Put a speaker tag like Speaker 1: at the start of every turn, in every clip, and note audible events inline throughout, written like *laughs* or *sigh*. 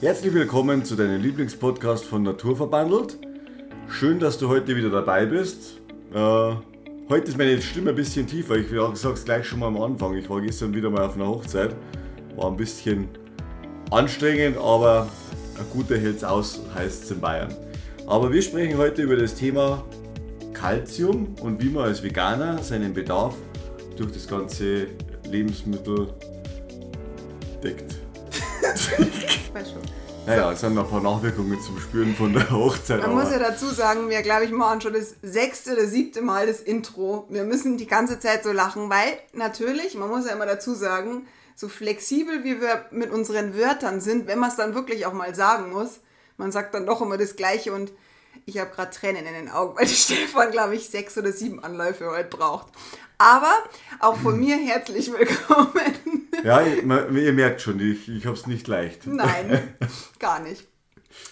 Speaker 1: Herzlich willkommen zu deinem Lieblingspodcast von Naturverbandelt. Schön, dass du heute wieder dabei bist. Äh, heute ist meine Stimme ein bisschen tiefer. Ich sage es gleich schon mal am Anfang. Ich war gestern wieder mal auf einer Hochzeit. War ein bisschen anstrengend, aber ein guter hält's aus, heißt es in Bayern. Aber wir sprechen heute über das Thema Kalzium und wie man als Veganer seinen Bedarf durch das ganze Lebensmittel deckt.
Speaker 2: Ich weiß schon.
Speaker 1: Naja, es sind noch ein paar Nachwirkungen zum Spüren von der Hochzeit.
Speaker 2: Man muss ja dazu sagen, wir glaube ich machen schon das sechste oder siebte Mal das Intro. Wir müssen die ganze Zeit so lachen, weil natürlich, man muss ja immer dazu sagen, so flexibel wie wir mit unseren Wörtern sind, wenn man es dann wirklich auch mal sagen muss, man sagt dann doch immer das Gleiche und ich habe gerade Tränen in den Augen, weil *laughs* Stefan, glaube ich, sechs oder sieben Anläufe heute braucht. Aber auch von mir herzlich willkommen. *laughs*
Speaker 1: Ja, ihr, merkt schon, ich, ich habe es nicht leicht.
Speaker 2: Nein, *laughs* gar nicht.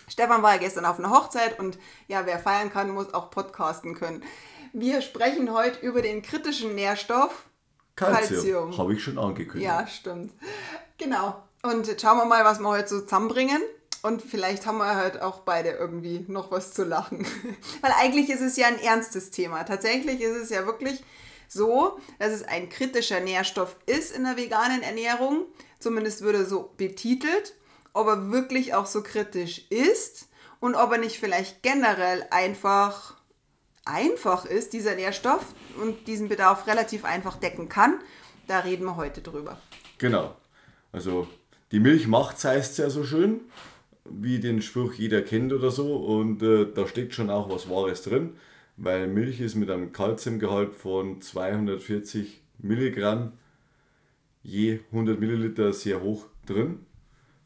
Speaker 2: Stefan war ja gestern auf einer Hochzeit und ja, wer feiern kann, muss auch podcasten können. Wir sprechen heute über den kritischen Nährstoff
Speaker 1: Calcium. Habe ich schon angekündigt.
Speaker 2: Ja, stimmt. Genau. Und jetzt schauen wir mal, was wir heute so zusammenbringen. Und vielleicht haben wir halt auch beide irgendwie noch was zu lachen. *laughs* Weil eigentlich ist es ja ein ernstes Thema. Tatsächlich ist es ja wirklich so, dass es ein kritischer Nährstoff ist in der veganen Ernährung. Zumindest würde so betitelt. Ob er wirklich auch so kritisch ist und ob er nicht vielleicht generell einfach einfach ist, dieser Nährstoff und diesen Bedarf relativ einfach decken kann. Da reden wir heute drüber.
Speaker 1: Genau. Also die Milch macht's heißt ja so schön, wie den Spruch jeder kennt oder so. Und äh, da steckt schon auch was Wahres drin, weil Milch ist mit einem Kalziumgehalt von 240 Milligramm je 100 Milliliter sehr hoch drin,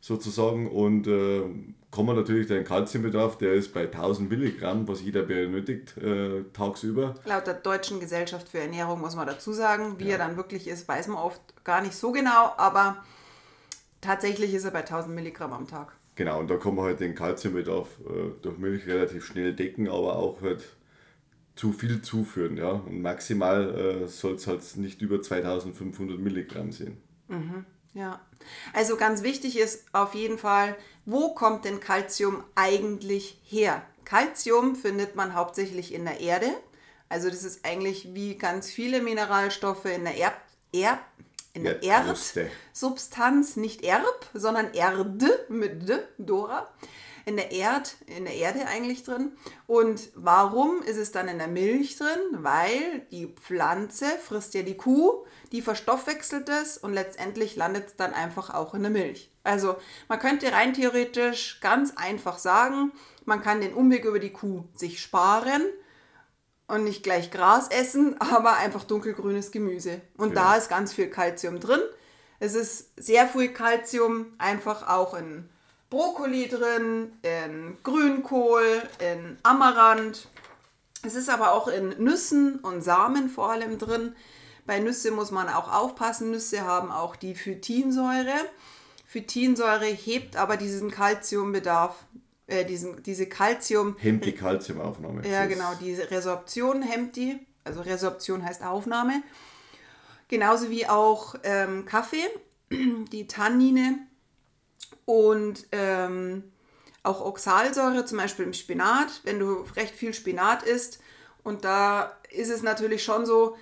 Speaker 1: sozusagen. Und äh, kann man natürlich den Kalziumbedarf, der ist bei 1000 Milligramm, was jeder benötigt äh, tagsüber.
Speaker 2: Laut der Deutschen Gesellschaft für Ernährung muss man dazu sagen, wie er dann wirklich ist, weiß man oft gar nicht so genau, aber tatsächlich ist er bei 1000 Milligramm am Tag.
Speaker 1: Genau, und da kann man halt den Kalziumbedarf äh, durch Milch relativ schnell decken, aber auch halt zu viel zuführen. Ja? Und maximal äh, soll es halt nicht über 2500 Milligramm sein.
Speaker 2: Ja, also ganz wichtig ist auf jeden Fall, wo kommt denn Calcium eigentlich her? Calcium findet man hauptsächlich in der Erde. Also das ist eigentlich wie ganz viele Mineralstoffe in der Erb, Erb, in der
Speaker 1: Erdkruste.
Speaker 2: Erdsubstanz, nicht Erb, sondern Erde mit D, Dora. In der, Erd, in der Erde eigentlich drin. Und warum ist es dann in der Milch drin? Weil die Pflanze frisst ja die Kuh, die verstoffwechselt es und letztendlich landet es dann einfach auch in der Milch. Also man könnte rein theoretisch ganz einfach sagen, man kann den Umweg über die Kuh sich sparen und nicht gleich Gras essen, *laughs* aber einfach dunkelgrünes Gemüse. Und da ist ganz viel Kalzium drin. Es ist sehr viel Kalzium einfach auch in Brokkoli drin, in Grünkohl, in Amaranth. Es ist aber auch in Nüssen und Samen vor allem drin. Bei Nüsse muss man auch aufpassen. Nüsse haben auch die Phytinsäure. Phytinsäure hebt aber diesen Kalziumbedarf, äh, diesen, diese Kalzium,
Speaker 1: Hemmt die Kalziumaufnahme.
Speaker 2: ja, genau, diese Resorption hemmt die. Also Resorption heißt Aufnahme. Genauso wie auch ähm, Kaffee, *clears throat* die Tannine und ähm, auch Oxalsäure, zum Beispiel im Spinat. Wenn du recht viel Spinat isst und da ist es natürlich schon so,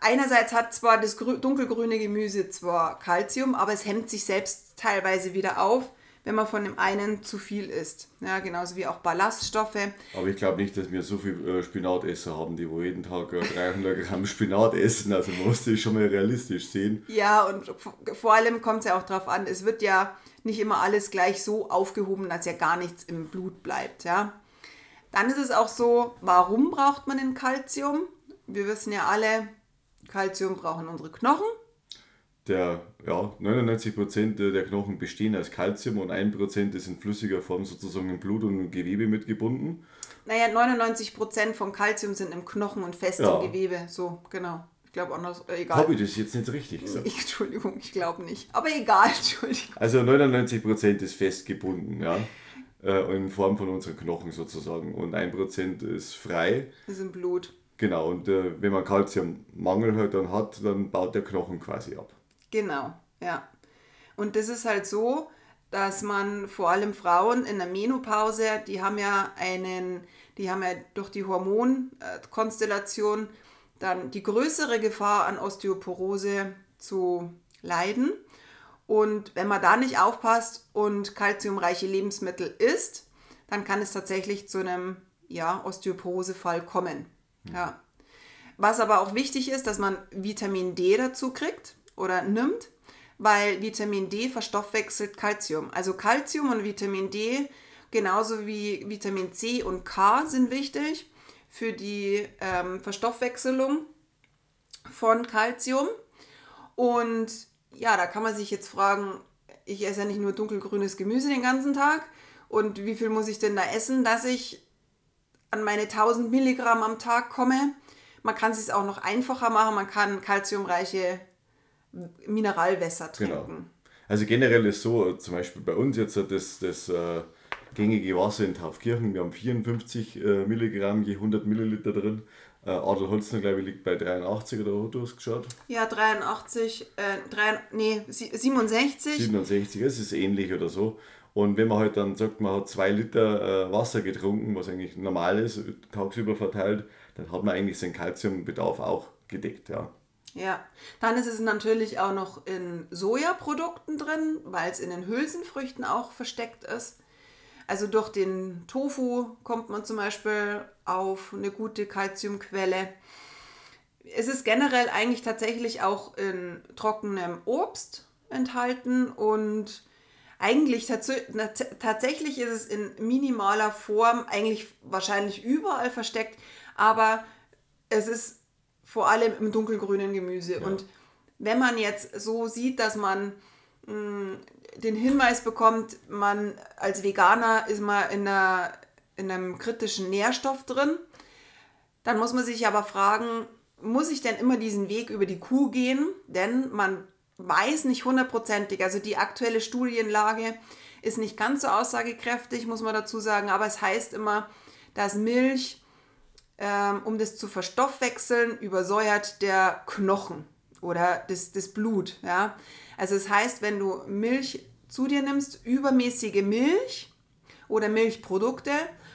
Speaker 2: einerseits hat zwar das grü- dunkelgrüne Gemüse zwar Kalzium, aber es hemmt sich selbst teilweise wieder auf, wenn man von dem einen zu viel isst. Ja, genauso wie auch Ballaststoffe.
Speaker 1: Aber ich glaube nicht, dass wir so viel äh, Spinatesser haben, die wo jeden Tag äh, 300 Gramm *laughs* Spinat essen. Also man muss das schon mal realistisch sehen.
Speaker 2: Ja, und vor allem kommt es ja auch darauf an, es wird ja nicht immer alles gleich so aufgehoben, dass ja gar nichts im Blut bleibt. Ja? Dann ist es auch so, warum braucht man denn Kalzium? Wir wissen ja alle, Kalzium brauchen unsere Knochen.
Speaker 1: Der, ja, 99% der Knochen bestehen aus Kalzium und 1% ist in flüssiger Form sozusagen im Blut und im Gewebe mitgebunden.
Speaker 2: Naja, 99% vom Kalzium sind im Knochen und festem
Speaker 1: Ja.
Speaker 2: Gewebe. So, genau. Ich glaube anders, äh, egal.
Speaker 1: Habe ich das jetzt nicht richtig gesagt?
Speaker 2: Ich, Entschuldigung, ich glaube nicht. Aber egal, *laughs* Entschuldigung.
Speaker 1: Also 99% ist festgebunden, ja. Äh, In Form von unseren Knochen sozusagen. Und 1% ist frei.
Speaker 2: Das ist im Blut.
Speaker 1: Genau, und äh, wenn man Kalziummangel halt dann hat, dann baut der Knochen quasi ab.
Speaker 2: Genau, ja. Und das ist halt so, dass man vor allem Frauen in der Menopause, die haben ja einen, die haben ja durch die Hormonkonstellation dann die größere Gefahr an Osteoporose zu leiden. Und wenn man da nicht aufpasst und kalziumreiche Lebensmittel isst, dann kann es tatsächlich zu einem ja, Osteoporosefall kommen. Ja. Was aber auch wichtig ist, dass man Vitamin D dazu kriegt oder nimmt, weil Vitamin D verstoffwechselt Kalzium. Also Kalzium und Vitamin D genauso wie Vitamin C und K sind wichtig für die ähm, Verstoffwechselung von Kalzium. Und ja, da kann man sich jetzt fragen, ich esse ja nicht nur dunkelgrünes Gemüse den ganzen Tag und wie viel muss ich denn da essen, dass ich an meine 1000 Milligramm am Tag komme. Man kann es sich auch noch einfacher machen, man kann kalziumreiche Mineralwasser genau. trinken. Genau.
Speaker 1: Also generell ist so, zum Beispiel bei uns jetzt das, das äh, gängige Wasser in Taufkirchen, wir haben 54 äh, Milligramm je 100 Milliliter drin. Äh, Adelholzner, glaube ich, liegt bei 83 oder wo du hast geschaut?
Speaker 2: Ja, 83, äh, 3, nee, 67.
Speaker 1: 67, es ist ähnlich oder so. Und wenn man halt dann sagt, man hat zwei Liter äh, Wasser getrunken, was eigentlich normal ist, tagsüber verteilt, dann hat man eigentlich seinen Kalziumbedarf auch gedeckt, ja.
Speaker 2: Ja, dann ist es natürlich auch noch in Sojaprodukten drin, weil es in den Hülsenfrüchten auch versteckt ist. Also durch den Tofu kommt man zum Beispiel auf eine gute Kalziumquelle. Es ist generell eigentlich tatsächlich auch in trockenem Obst enthalten und eigentlich tats tatsächlich ist es in minimaler Form eigentlich wahrscheinlich überall versteckt, aber es ist vor allem im dunkelgrünen Gemüse. Ja. Und wenn man jetzt so sieht, dass man mh, mm, den Hinweis bekommt, man als Veganer ist mal in, einer, in einem kritischen Nährstoff drin, dann muss man sich aber fragen, muss ich denn immer diesen Weg über die Kuh gehen? Denn man weiß nicht hundertprozentig, also die aktuelle Studienlage ist nicht ganz so aussagekräftig, muss man dazu sagen, aber es heißt immer, dass Milch, ähm, um das zu verstoffwechseln, übersäuert der Knochen oder das, das Blut. Ja? Also es das heißt, wenn du Milch zu dir nimmst, übermäßige Milch oder Milchprodukte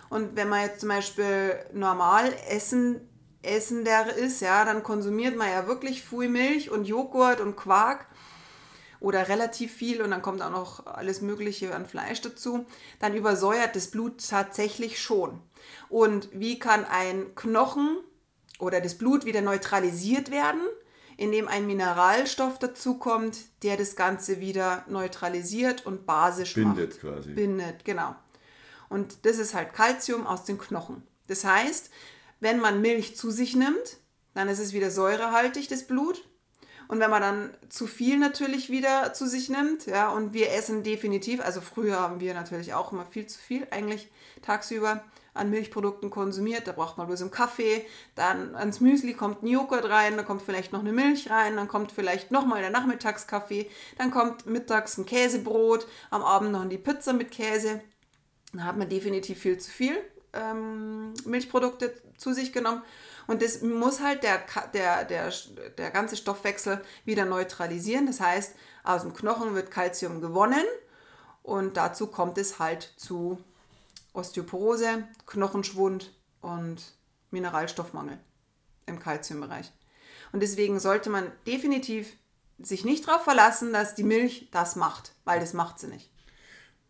Speaker 2: und wenn man jetzt zum Beispiel normal essen Essender ist, ja, dann konsumiert man ja wirklich viel Milch und Joghurt und Quark oder relativ viel und dann kommt auch noch alles Mögliche an Fleisch dazu, dann übersäuert das Blut tatsächlich schon. Und wie kann ein Knochen oder das Blut wieder neutralisiert werden? Indem ein Mineralstoff dazukommt, der das Ganze wieder neutralisiert und basisch
Speaker 1: Bindet
Speaker 2: macht.
Speaker 1: quasi.
Speaker 2: Bindet, genau. Und das ist halt Kalzium aus den Knochen. Das heißt, wenn man Milch zu sich nimmt, dann ist es wieder säurehaltig, das Blut. Und wenn man dann zu viel natürlich wieder zu sich nimmt, ja, und wir essen definitiv, also früher haben wir natürlich auch immer viel zu viel eigentlich tagsüber an Milchprodukten konsumiert. Da braucht man bloß einen Kaffee, dann ans Müsli kommt ein Joghurt rein, dann kommt vielleicht noch eine Milch rein, dann kommt vielleicht nochmal der Nachmittagskaffee, dann kommt mittags ein Käsebrot, am Abend noch die Pizza mit Käse. Da hat man definitiv viel zu viel ähm, Milchprodukte zu sich genommen. Und das muss halt der, der, der, der ganze Stoffwechsel wieder neutralisieren. Das heißt, aus dem Knochen wird Kalzium gewonnen und dazu kommt es halt zu Osteoporose, Knochenschwund und Mineralstoffmangel im Kalziumbereich. Und deswegen sollte man definitiv sich nicht darauf verlassen, dass die Milch das macht, weil das macht sie nicht.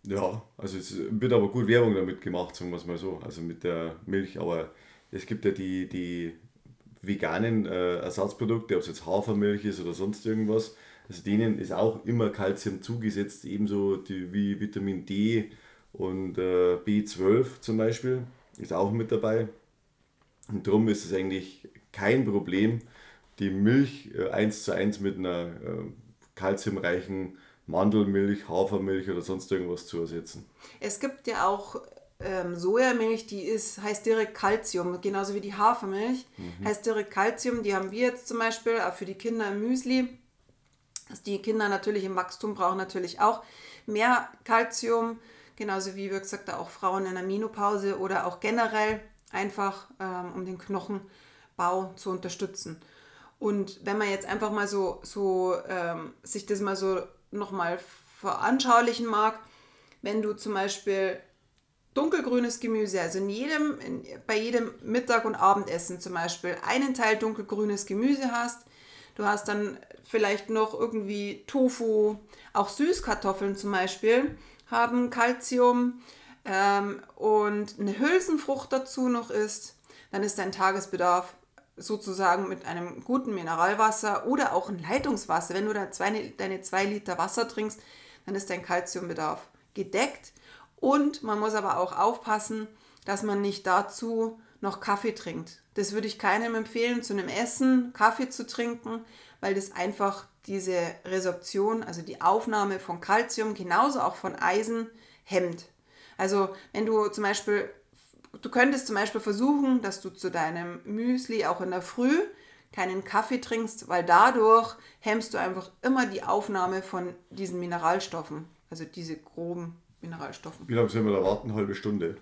Speaker 1: Ja, also es wird aber gut Werbung damit gemacht, sagen wir es mal so, also mit der Milch, aber es gibt ja die, die veganen äh, Ersatzprodukte, ob es jetzt Hafermilch ist oder sonst irgendwas, also denen ist auch immer Kalzium zugesetzt, ebenso die, wie Vitamin D und äh, B12 zum Beispiel ist auch mit dabei. Und darum ist es eigentlich kein Problem, die Milch äh, eins zu eins mit einer äh, kalziumreichen Mandelmilch, Hafermilch oder sonst irgendwas zu ersetzen.
Speaker 2: Es gibt ja auch ähm, Sojamilch, die ist, heißt direkt Calcium, genauso wie die Hafermilch, mhm. heißt direkt Calcium. Die haben wir jetzt zum Beispiel auch für die Kinder im Müsli. Die Kinder natürlich im Wachstum brauchen natürlich auch mehr Calcium, genauso wie, wie gesagt, auch Frauen in der Menopause oder auch generell einfach, ähm, um den Knochenbau zu unterstützen. Und wenn man jetzt einfach mal so, so ähm, sich das mal so nochmal veranschaulichen mag, wenn du zum Beispiel dunkelgrünes Gemüse, also in jedem, in, bei jedem Mittag- und Abendessen zum Beispiel einen Teil dunkelgrünes Gemüse hast, du hast dann vielleicht noch irgendwie Tofu, auch Süßkartoffeln zum Beispiel haben Kalzium ähm, und eine Hülsenfrucht dazu noch isst, dann ist dein Tagesbedarf sozusagen mit einem guten Mineralwasser oder auch ein Leitungswasser. Wenn du da zwei, deine zwei Liter Wasser trinkst, dann ist dein Kalziumbedarf gedeckt. Und man muss aber auch aufpassen, dass man nicht dazu noch Kaffee trinkt. Das würde ich keinem empfehlen, zu einem Essen Kaffee zu trinken, weil das einfach diese Resorption, also die Aufnahme von Kalzium, genauso auch von Eisen, hemmt. Also wenn du zum Beispiel, du könntest zum Beispiel versuchen, dass du zu deinem Müsli auch in der Früh keinen Kaffee trinkst, weil dadurch hemmst du einfach immer die Aufnahme von diesen Mineralstoffen, also diese groben Mineralstoffen.
Speaker 1: Wie lange sollen wir da warten? Eine halbe Stunde?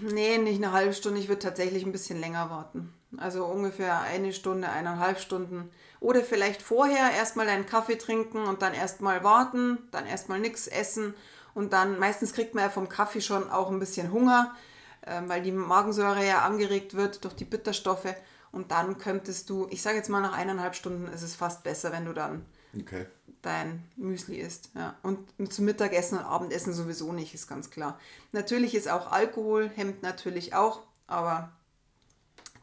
Speaker 2: Nee, nicht eine halbe Stunde. Ich würde tatsächlich ein bisschen länger warten. Also ungefähr eine Stunde, eineinhalb Stunden. Oder vielleicht vorher erstmal einen Kaffee trinken und dann erstmal warten, dann erstmal nichts essen und dann meistens kriegt man ja vom Kaffee schon auch ein bisschen Hunger, äh, weil die Magensäure ja angeregt wird durch die Bitterstoffe. Und dann könntest du, ich sage jetzt mal nach eineinhalb Stunden ist es fast besser, wenn du dann
Speaker 1: Okay.
Speaker 2: dein Müsli isst. Ja. Und zum Mittagessen und Abendessen sowieso nicht, ist ganz klar. Natürlich ist auch Alkohol, hemmt natürlich auch, aber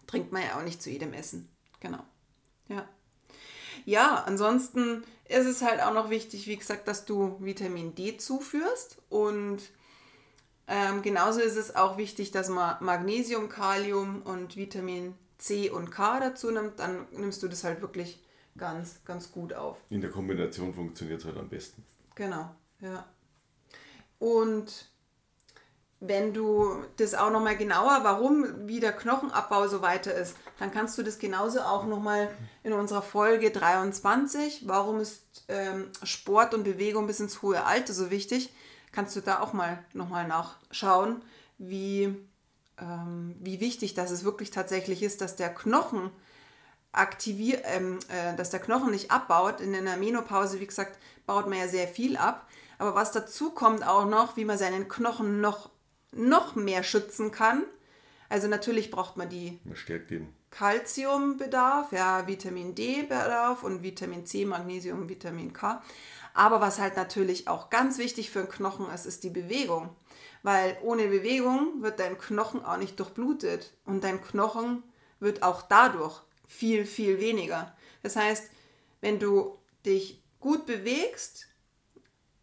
Speaker 2: trinkt man ja auch nicht zu jedem Essen. Genau. Ja. Ja, ansonsten ist es halt auch noch wichtig, wie gesagt, dass du Vitamin D zuführst und ähm, genauso ist es auch wichtig, dass man Magnesium, Kalium und Vitamin C und K dazu nimmt. Dann nimmst du das halt wirklich ganz, ganz gut auf.
Speaker 1: In der Kombination funktioniert es halt am besten.
Speaker 2: Genau, ja. Und wenn du das auch nochmal genauer, warum wie der Knochenabbau so weiter ist, dann kannst du das genauso auch nochmal in unserer Folge 23, warum ist ähm, Sport und Bewegung bis ins hohe Alter so wichtig, kannst du da auch mal nochmal nachschauen, wie, ähm, wie wichtig das es wirklich tatsächlich ist, dass der Knochen aktiviert, ähm, äh, dass der Knochen nicht abbaut. In der Menopause, wie gesagt, baut man ja sehr viel ab. Aber was dazu kommt auch noch, wie man seinen Knochen noch noch mehr schützen kann. Also natürlich braucht man die
Speaker 1: Man stärkt ihn.
Speaker 2: Kalziumbedarf, ja, Vitamin D-Bedarf und Vitamin C, Magnesium, Vitamin K. Aber was halt natürlich auch ganz wichtig für den Knochen ist, ist die Bewegung. Weil ohne Bewegung wird dein Knochen auch nicht durchblutet und dein Knochen wird auch dadurch viel, viel weniger. Das heißt, wenn du dich gut bewegst,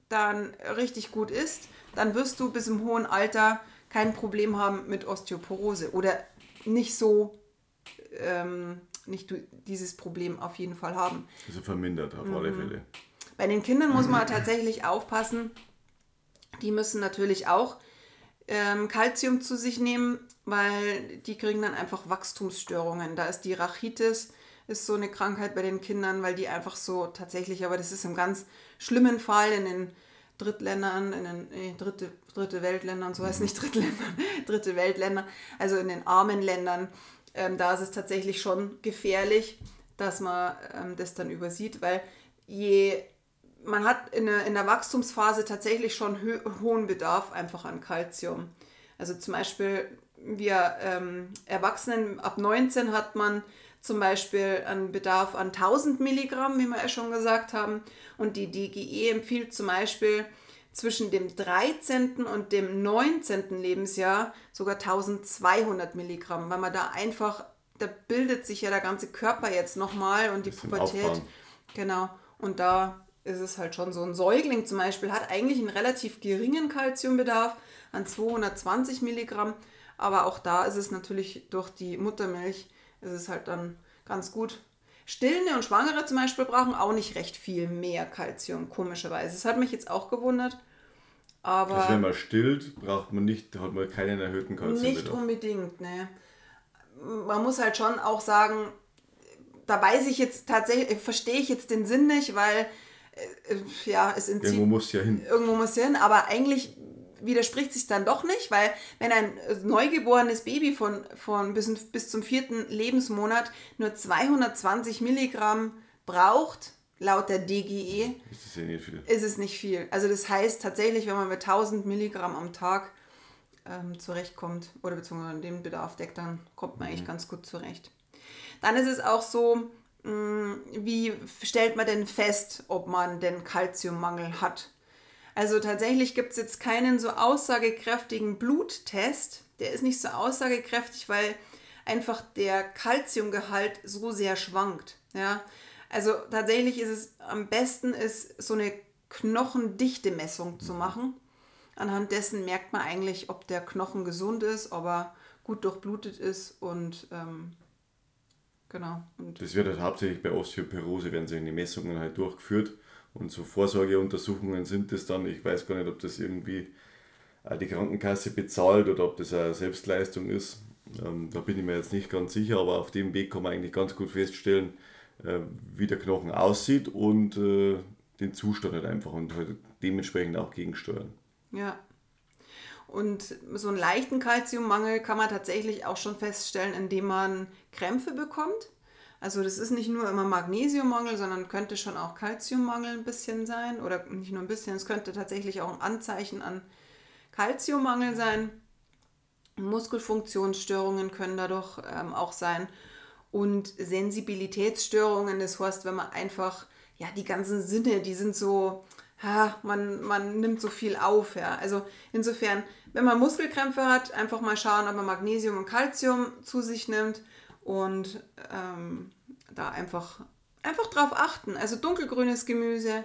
Speaker 2: dann richtig gut isst, dann wirst du bis im hohen Alter kein Problem haben mit Osteoporose oder nicht so, ähm, nicht dieses Problem auf jeden Fall haben.
Speaker 1: Also vermindert auf alle Fälle.
Speaker 2: Bei den Kindern muss man tatsächlich aufpassen. Die müssen natürlich auch ähm, Kalzium zu sich nehmen, weil die kriegen dann einfach Wachstumsstörungen. Da ist die Rachitis, ist so eine Krankheit bei den Kindern, weil die einfach so tatsächlich, aber das ist im ganz schlimmen Fall in den Drittländern, in den nee, dritte, dritte Weltländern, so heißt nicht Drittländern, *laughs* dritte Weltländer, also in den armen Ländern, ähm, da ist es tatsächlich schon gefährlich, dass man ähm, das dann übersieht, weil je man hat in der, in der Wachstumsphase tatsächlich schon hö hohen Bedarf einfach an Kalzium. Also zum Beispiel wir ähm, Erwachsenen ab 19 hat man zum Beispiel einen Bedarf an 1000 Milligramm, wie wir ja schon gesagt haben. Und die DGE empfiehlt zum Beispiel zwischen dem 13. und dem 19. Lebensjahr sogar 1200 Milligramm, weil man da einfach, da bildet sich ja der ganze Körper jetzt nochmal und die Pubertät.
Speaker 1: aufbauen.
Speaker 2: Genau. Und da ist es halt schon so. Ein Säugling zum Beispiel hat eigentlich einen relativ geringen Kalziumbedarf an 220 Milligramm. Aber auch da ist es natürlich durch die Muttermilch, ist es halt dann ganz gut. Stillende und Schwangere zum Beispiel brauchen auch nicht recht viel mehr Kalzium, komischerweise. Das hat mich jetzt auch gewundert. Aber
Speaker 1: Also wenn man stillt, braucht man nicht, hat man keinen erhöhten
Speaker 2: nicht
Speaker 1: Kalziumbedarf.
Speaker 2: unbedingt, ne. Man muss halt schon auch sagen, da weiß ich jetzt tatsächlich, verstehe ich jetzt den Sinn nicht, weil äh, äh, ja, es entzieht
Speaker 1: Irgendwo muss ja hin.
Speaker 2: irgendwo muss hin, aber eigentlich widerspricht sich dann doch nicht, weil wenn ein neugeborenes Baby von, von bis, bis zum vierten Lebensmonat nur 220 Milligramm braucht, laut der DGE
Speaker 1: Ist das ja nicht viel.
Speaker 2: ist es nicht viel. Also das heißt tatsächlich, wenn man mit 1000 Milligramm am Tag ähm, zurechtkommt oder beziehungsweise den Bedarf deckt, dann kommt man eigentlich ganz gut zurecht. Dann ist es auch so, mh, wie stellt man denn fest, ob man den Kalziummangel hat? Also tatsächlich gibt es jetzt keinen so aussagekräftigen Bluttest. Der ist nicht so aussagekräftig, weil einfach der Kalziumgehalt so sehr schwankt. Ja? Also tatsächlich ist es am besten, ist so eine Knochendichte-Messung zu machen. Anhand dessen merkt man eigentlich, ob der Knochen gesund ist, ob er gut durchblutet ist und ähm, genau. Und
Speaker 1: Das wird halt hauptsächlich bei Osteoporose, werden solche Messungen halt durchgeführt. Und so Vorsorgeuntersuchungen sind das dann. Ich weiß gar nicht, ob das irgendwie äh, die Krankenkasse bezahlt oder ob das eine Selbstleistung ist. Ähm, da bin ich mir jetzt nicht ganz sicher, aber auf dem Weg kann man eigentlich ganz gut feststellen, äh, wie der Knochen aussieht und äh, den Zustand halt einfach und halt dementsprechend auch gegensteuern.
Speaker 2: Ja. Und so einen leichten Kalziummangel kann man tatsächlich auch schon feststellen, indem man Krämpfe bekommt. Also das ist nicht nur immer Magnesiummangel, sondern könnte schon auch Kalziummangel ein bisschen sein. Oder nicht nur ein bisschen, es könnte tatsächlich auch ein Anzeichen an Kalziummangel sein. Muskelfunktionsstörungen können dadurch ähm, auch sein. Und Sensibilitätsstörungen, das heißt, wenn man einfach, ja, die ganzen Sinne, die sind so, ha, man, man nimmt so viel auf. Ja. Also insofern, wenn man Muskelkrämpfe hat, einfach mal schauen, ob man Magnesium und Kalzium zu sich nimmt und ähm, da einfach, einfach drauf achten. Also dunkelgrünes Gemüse.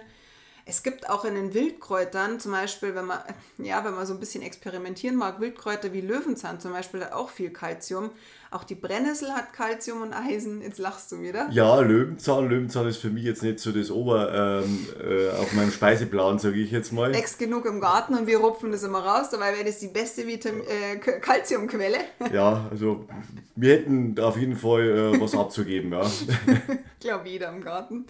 Speaker 2: Es gibt auch in den Wildkräutern, zum Beispiel, wenn man, *laughs* ja, wenn man so ein bisschen experimentieren mag, Wildkräuter wie Löwenzahn zum Beispiel hat auch viel Kalzium. Auch die Brennnessel hat Kalzium und Eisen. Jetzt lachst du wieder.
Speaker 1: Ja, Löwenzahn. Löwenzahn ist für mich jetzt nicht so das Ober ähm, äh, auf meinem Speiseplan, sage ich jetzt mal.
Speaker 2: Wächst genug im Garten und wir rupfen das immer raus. Dabei wäre das die beste Vitam äh, Kalziumquelle.
Speaker 1: Ja, also wir hätten auf jeden Fall äh, was abzugeben, ja. *laughs*
Speaker 2: Ich glaube, jeder im Garten.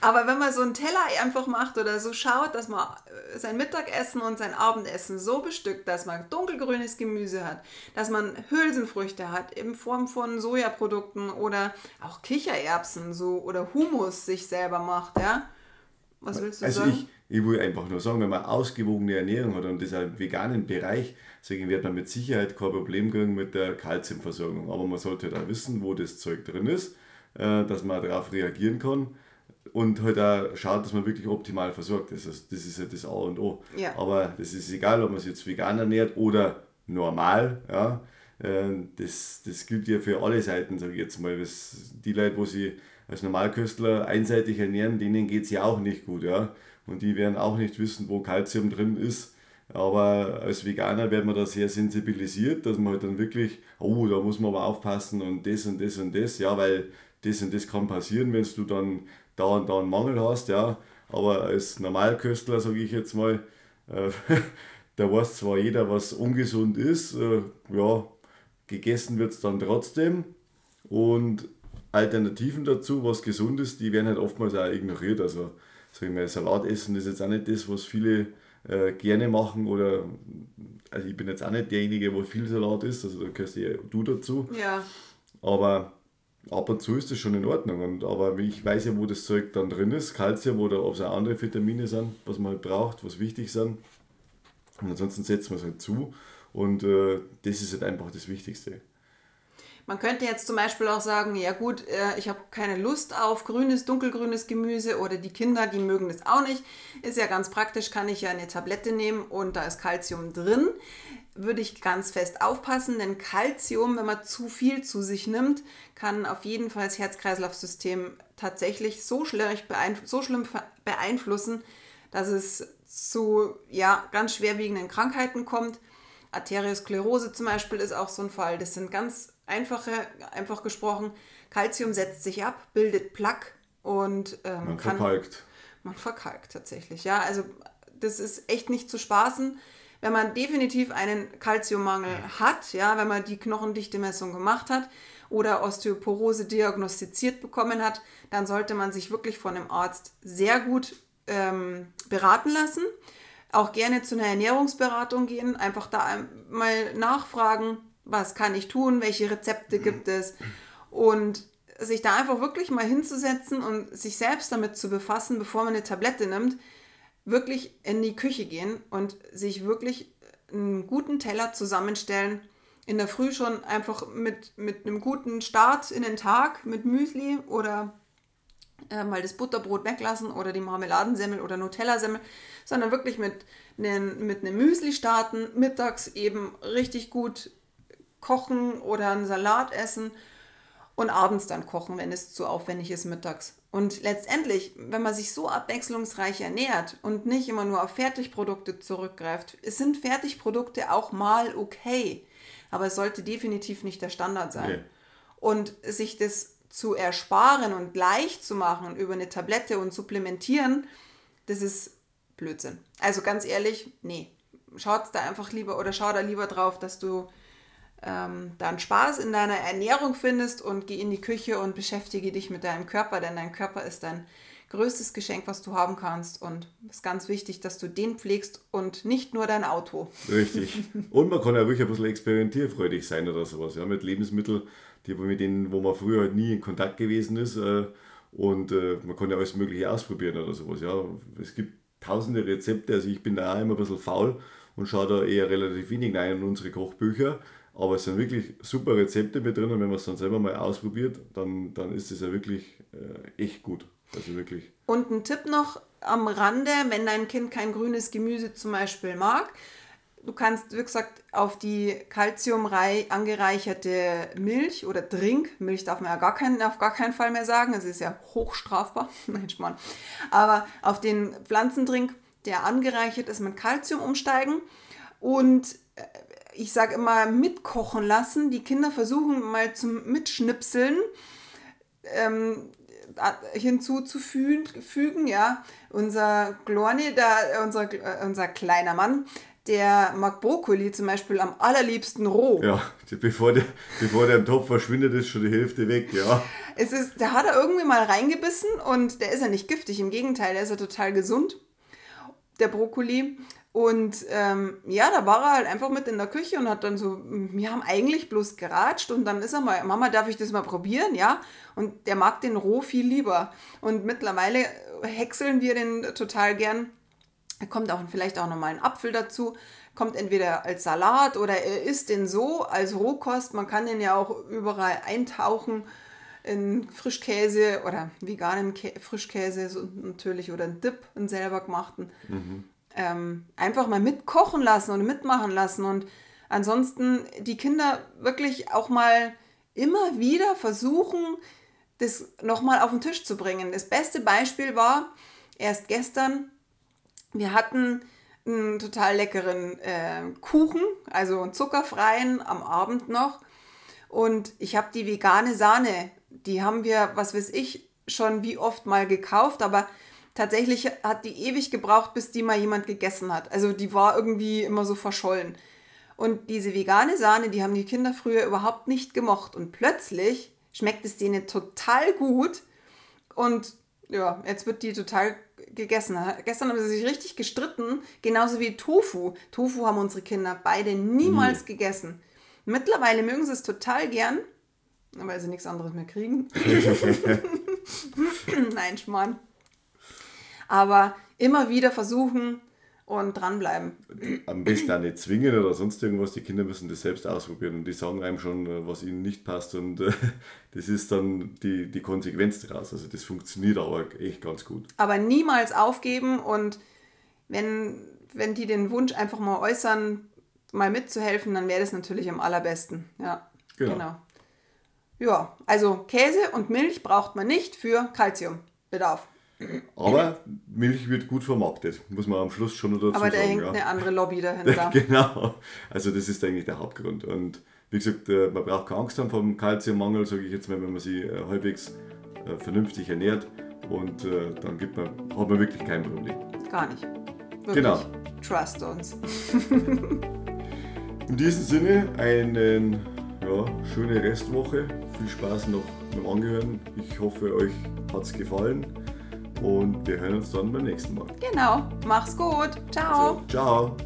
Speaker 2: Aber wenn man so einen Teller einfach macht oder so schaut, dass man äh, sein Mittagessen und sein Abendessen so bestückt, dass man dunkelgrünes Gemüse hat, dass man Hülsenfrüchte hat in Form von Sojaprodukten oder auch Kichererbsen so oder Hummus sich selber macht, ja? Was willst du
Speaker 1: Also
Speaker 2: sagen?
Speaker 1: ich, ich will einfach nur sagen, wenn man ausgewogene Ernährung hat und das auch im veganen Bereich, deswegen wird man mit Sicherheit kein Problem kriegen mit der Kalziumversorgung. Aber man sollte da wissen, wo das Zeug drin ist, äh, dass man darauf reagieren kann und halt auch schaut, dass man wirklich optimal versorgt ist. Also das ist ja das A und O.
Speaker 2: Ja.
Speaker 1: Aber das ist egal, ob man sich jetzt vegan ernährt oder normal. Ja. Äh, Das, das gilt ja für alle Seiten, sage ich jetzt mal. Das, die Leute, wo sie als Normalköstler einseitig ernähren, denen geht es ja auch nicht gut. Ja. Und die werden auch nicht wissen, wo Kalzium drin ist. Aber als Veganer wird man da sehr sensibilisiert, dass man halt dann wirklich, oh, da muss man aber aufpassen und das und das und das, ja, weil das und das kann passieren, wenn du dann da und da einen Mangel hast, ja. Aber als Normalköstler, sage ich jetzt mal, *laughs* äh, da weiß zwar jeder, was ungesund ist, äh, ja, gegessen wird es dann trotzdem. Und Alternativen dazu, was gesund ist, die werden halt oftmals auch ignoriert. Also, sag ich mal, Salat essen ist jetzt auch nicht das, was viele äh, gerne machen. Oder, also ich bin jetzt auch nicht derjenige, wo viel Salat isst, also da gehörst ja du dazu.
Speaker 2: ja,
Speaker 1: Aber ab und zu ist das schon in Ordnung. Und, aber ich weiß ja, wo das Zeug dann drin ist, Kalzium oder ob es auch andere Vitamine sind, was man halt braucht, was wichtig sind. Und ansonsten setzt man es halt zu. Und äh, das ist halt einfach das Wichtigste.
Speaker 2: Man könnte jetzt zum Beispiel auch sagen, ja gut, äh, ich habe keine Lust auf grünes, dunkelgrünes Gemüse oder die Kinder, die mögen das auch nicht. Ist ja ganz praktisch, kann ich ja eine Tablette nehmen und da ist Kalzium drin. Würde ich ganz fest aufpassen, denn Kalzium, wenn man zu viel zu sich nimmt, kann auf jeden Fall das Herz-Kreislauf-System tatsächlich so, beeinf so schlimm beeinflussen, dass es zu ja, ganz schwerwiegenden Krankheiten kommt. Arteriosklerose zum Beispiel ist auch so ein Fall. Das sind ganz einfache, einfach gesprochen. Calcium setzt sich ab, bildet Plaque und ähm,
Speaker 1: Man
Speaker 2: kann,
Speaker 1: verkalkt.
Speaker 2: man verkalkt tatsächlich. Ja, also das ist echt nicht zu spaßen. Wenn man definitiv einen Kalziummangel hat, ja, wenn man die Knochendichte-Messung gemacht hat oder Osteoporose diagnostiziert bekommen hat, dann sollte man sich wirklich von einem Arzt sehr gut ähm, beraten lassen. Auch gerne zu einer Ernährungsberatung gehen, einfach da mal nachfragen, was kann ich tun, welche Rezepte gibt es und sich da einfach wirklich mal hinzusetzen und sich selbst damit zu befassen, bevor man eine Tablette nimmt, wirklich in die Küche gehen und sich wirklich einen guten Teller zusammenstellen. In der Früh schon einfach mit, mit einem guten Start in den Tag, mit Müsli oder äh, mal das Butterbrot weglassen oder die Marmeladensemmel oder Nutella-Semmel, sondern wirklich mit, einem, mit einem Müsli starten, mittags eben richtig gut kochen oder einen Salat essen und abends dann kochen, wenn es zu aufwendig ist mittags. Und letztendlich, wenn man sich so abwechslungsreich ernährt und nicht immer nur auf Fertigprodukte zurückgreift, sind Fertigprodukte auch mal okay. Aber es sollte definitiv nicht der Standard sein. Nee. Und sich das zu ersparen und leicht zu machen über eine Tablette und supplementieren, das ist Blödsinn. Also ganz ehrlich, nee. Schaut da einfach lieber oder schau da lieber drauf, dass du ähm, dann Spaß in deiner Ernährung findest und geh in die Küche und beschäftige dich mit deinem Körper, denn dein Körper ist dein größtes Geschenk, was du haben kannst. Und es ist ganz wichtig, dass du den pflegst und nicht nur dein Auto.
Speaker 1: Richtig. Und man kann ja ruhig ein bisschen experimentierfreudig sein oder sowas, ja, mit Lebensmitteln, die, mit denen, wo man früher halt nie in Kontakt gewesen ist. Äh, und äh, man kann ja alles Mögliche ausprobieren oder sowas. Ja. Es gibt tausende Rezepte, also ich bin da auch immer ein bisschen faul und schaue da eher relativ wenig rein in unsere Kochbücher. Aber es sind wirklich super Rezepte mit drin und wenn man es dann selber mal ausprobiert, dann, dann ist es ja wirklich äh, echt gut. Also wirklich.
Speaker 2: Und ein Tipp noch am Rande, wenn dein Kind kein grünes Gemüse zum Beispiel mag, du kannst, wie gesagt, auf die kalziumreich angereicherte Milch oder Trink, Milch darf man ja gar keinen, auf gar keinen Fall mehr sagen, es ist ja hochstrafbar, *laughs* nein, Mann. aber auf den Pflanzendrink, der angereichert ist mit Kalzium umsteigen und ich sage immer, mitkochen lassen. Die Kinder versuchen mal zum Mitschnipseln ähm, hinzuzufügen. Ja, unser Glorni, da, unser, äh, unser kleiner Mann, der mag Brokkoli zum Beispiel am allerliebsten roh.
Speaker 1: Ja, bevor der, bevor der im Topf verschwindet, ist schon die Hälfte weg, ja.
Speaker 2: Es ist, da hat er irgendwie mal reingebissen und der ist ja nicht giftig, im Gegenteil, der ist ja total gesund, der Brokkoli. Und ähm, ja, da war er halt einfach mit in der Küche und hat dann so, wir haben eigentlich bloß geratscht und dann ist er mal, Mama, darf ich das mal probieren? Ja. Und der mag den roh viel lieber. Und mittlerweile häckseln wir den total gern. Da kommt auch vielleicht auch nochmal ein Apfel dazu. Kommt entweder als Salat oder er isst den so als Rohkost. Man kann den ja auch überall eintauchen in Frischkäse oder veganen Kä Frischkäse so natürlich oder einen Dip, einen selber gemachten. Mhm ähm, einfach mal mitkochen lassen und mitmachen lassen und ansonsten die Kinder wirklich auch mal immer wieder versuchen, das nochmal auf den Tisch zu bringen. Das beste Beispiel war erst gestern, wir hatten einen total leckeren äh, Kuchen, also einen zuckerfreien am Abend noch. Und ich habe die vegane Sahne, die haben wir, was weiß ich, schon wie oft mal gekauft, aber tatsächlich hat die ewig gebraucht, bis die mal jemand gegessen hat. Also die war irgendwie immer so verschollen. Und diese vegane Sahne, die haben die Kinder früher überhaupt nicht gemocht. Und plötzlich schmeckt es denen total gut. Und ja, jetzt wird die total gegessen. Gestern haben sie sich richtig gestritten, genauso wie Tofu. Tofu haben unsere Kinder beide niemals Nie. gegessen. Mittlerweile mögen sie es total gern, weil sie nichts anderes mehr kriegen. *laughs* Nein, Schmarrn. Aber immer wieder versuchen und dranbleiben.
Speaker 1: Am besten auch nicht zwingen oder sonst irgendwas. Die Kinder müssen das selbst ausprobieren und die sagen einem schon, äh, was ihnen nicht passt. Und äh, *laughs* das ist dann die, die Konsequenz daraus. Also das funktioniert aber echt ganz gut.
Speaker 2: Aber niemals aufgeben und wenn, wenn die den Wunsch einfach mal äußern, mal mitzuhelfen, dann wäre das natürlich am allerbesten. Ja, genau. genau. Ja, also Käse und Milch braucht man nicht für Kalziumbedarf.
Speaker 1: Aber Milch wird gut vermarktet, muss man am Schluss schon dazu sagen.
Speaker 2: Aber
Speaker 1: da
Speaker 2: hängt ja. eine andere Lobby dahinter. *laughs*
Speaker 1: genau, also das ist eigentlich der Hauptgrund. Und wie gesagt, äh, man braucht keine Angst haben vom Kalziummangel, sage ich jetzt mal, wenn man sich äh, halbwegs äh, vernünftig ernährt. Und dann gibt man, hat man wirklich kein Problem.
Speaker 2: Gar nicht.
Speaker 1: Wirklich. Genau.
Speaker 2: Trust uns. *laughs*
Speaker 1: In diesem Sinne, eine ja, schöne Restwoche. Viel Spaß noch beim Angehören. Ich hoffe, euch hat es gefallen. Und wir hören uns dann beim nächsten Mal.
Speaker 2: Genau. Mach's gut. Ciao.
Speaker 1: Also, ciao.